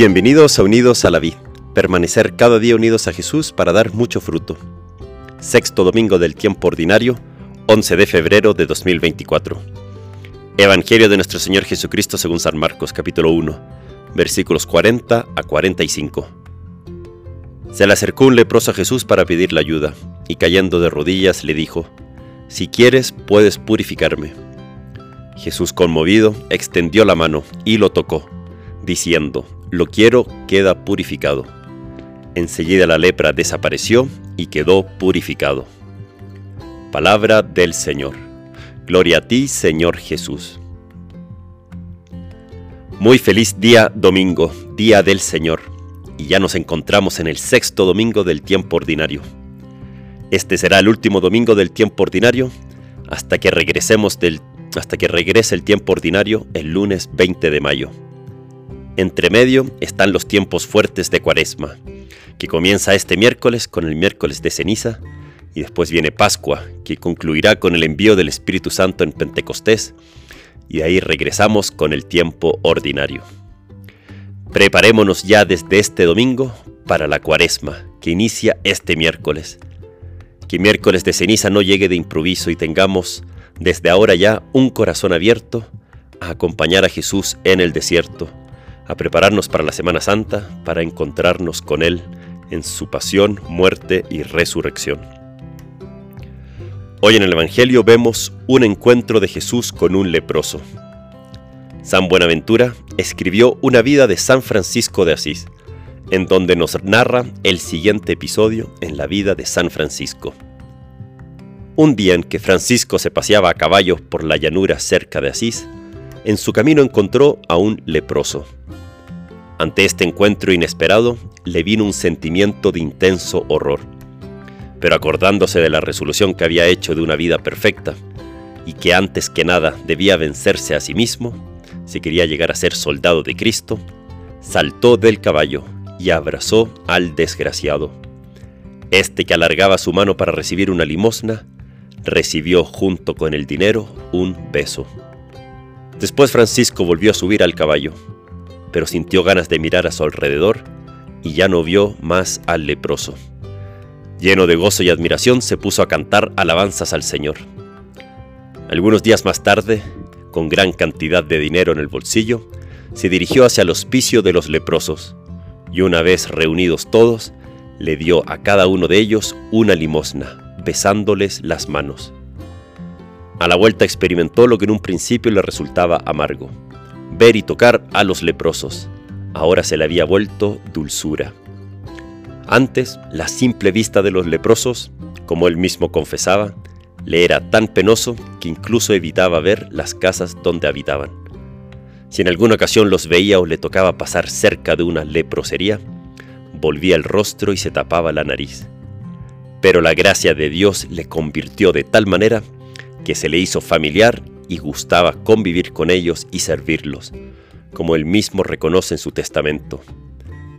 Bienvenidos a Unidos a la Vid, permanecer cada día unidos a Jesús para dar mucho fruto. Sexto domingo del tiempo ordinario, 11 de febrero de 2024. Evangelio de nuestro Señor Jesucristo según San Marcos capítulo 1, versículos 40 a 45. Se le acercó un leproso a Jesús para pedirle ayuda, y cayendo de rodillas le dijo, Si quieres, puedes purificarme. Jesús conmovido extendió la mano y lo tocó, diciendo, Lo quiero, queda purificado. Enseguida la lepra desapareció y quedó purificado. Palabra del Señor. Gloria a ti, Señor Jesús. Muy feliz día domingo, día del Señor, y ya nos encontramos en el sexto domingo del tiempo ordinario. Este será el último domingo del tiempo ordinario hasta que regresemos hasta que regrese el tiempo ordinario el lunes 20 de mayo. Entre medio están los tiempos fuertes de Cuaresma, que comienza este miércoles con el miércoles de ceniza, y después viene Pascua, que concluirá con el envío del Espíritu Santo en Pentecostés, y de ahí regresamos con el tiempo ordinario. Preparémonos ya desde este domingo para la Cuaresma, que inicia este miércoles. Que miércoles de ceniza no llegue de improviso y tengamos desde ahora ya un corazón abierto a acompañar a Jesús en el desierto, a prepararnos para la Semana Santa, para encontrarnos con Él en su pasión, muerte y resurrección. Hoy en el Evangelio vemos un encuentro de Jesús con un leproso. San Buenaventura escribió una vida de San Francisco de Asís, en donde nos narra el siguiente episodio en la vida de San Francisco. Un día en que Francisco se paseaba a caballo por la llanura cerca de Asís, en su camino encontró a un leproso. Ante este encuentro inesperado, le vino un sentimiento de intenso horror. Pero acordándose de la resolución que había hecho de una vida perfecta, y que antes que nada debía vencerse a sí mismo, si quería llegar a ser soldado de Cristo, saltó del caballo y abrazó al desgraciado. Este que alargaba su mano para recibir una limosna, recibió junto con el dinero un beso. Después Francisco volvió a subir al caballo, pero sintió ganas de mirar a su alrededor y ya no vio más al leproso. Lleno de gozo y admiración se puso a cantar alabanzas al Señor. Algunos días más tarde, con gran cantidad de dinero en el bolsillo, se dirigió hacia el hospicio de los leprosos, y una vez reunidos todos, le dio a cada uno de ellos una limosna, besándoles las manos. A la vuelta experimentó lo que en un principio le resultaba amargo, ver y tocar a los leprosos. Ahora se le había vuelto dulzura. Antes, la simple vista de los leprosos, como él mismo confesaba, le era tan penoso que incluso evitaba ver las casas donde habitaban. Si en alguna ocasión los veía o le tocaba pasar cerca de una leprosería, volvía el rostro y se tapaba la nariz. Pero la gracia de Dios le convirtió de tal manera que se le hizo familiar y gustaba convivir con ellos y servirlos, como él mismo reconoce en su testamento.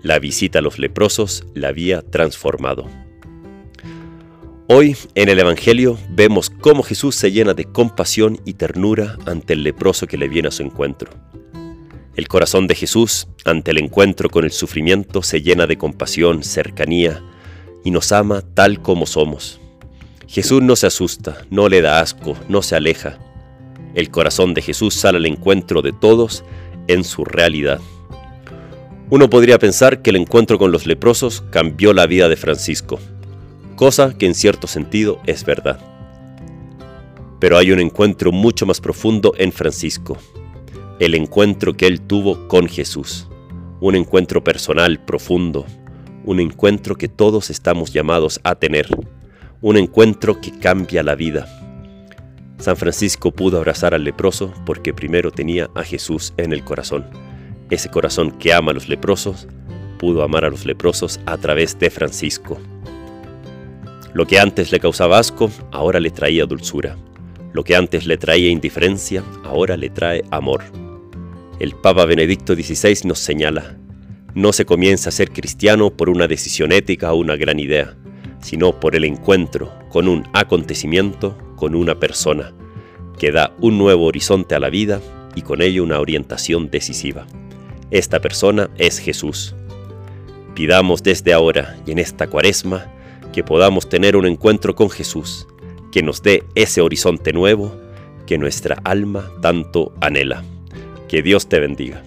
La visita a los leprosos la había transformado. Hoy en el Evangelio vemos cómo Jesús se llena de compasión y ternura ante el leproso que le viene a su encuentro. El corazón de Jesús ante el encuentro con el sufrimiento se llena de compasión, cercanía, y nos ama tal como somos. Jesús no se asusta, no le da asco, no se aleja. El corazón de Jesús sale al encuentro de todos en su realidad. Uno podría pensar que el encuentro con los leprosos cambió la vida de Francisco, cosa que en cierto sentido es verdad. Pero hay un encuentro mucho más profundo en Francisco, el encuentro que él tuvo con Jesús, un encuentro personal profundo, un encuentro que todos estamos llamados a tener, un encuentro que cambia la vida. San Francisco pudo abrazar al leproso porque primero tenía a Jesús en el corazón. Ese corazón que ama a los leprosos pudo amar a los leprosos a través de Francisco. Lo que antes le causaba asco, ahora le traía dulzura. Lo que antes le traía indiferencia, ahora le trae amor. El Papa Benedicto XVI nos señala, no se comienza a ser cristiano por una decisión ética o una gran idea, sino por el encuentro con un acontecimiento, con una persona, que da un nuevo horizonte a la vida y con ello una orientación decisiva. Esta persona es Jesús. Pidamos desde ahora y en esta cuaresma que podamos tener un encuentro con Jesús, que nos dé ese horizonte nuevo que nuestra alma tanto anhela. Que Dios te bendiga.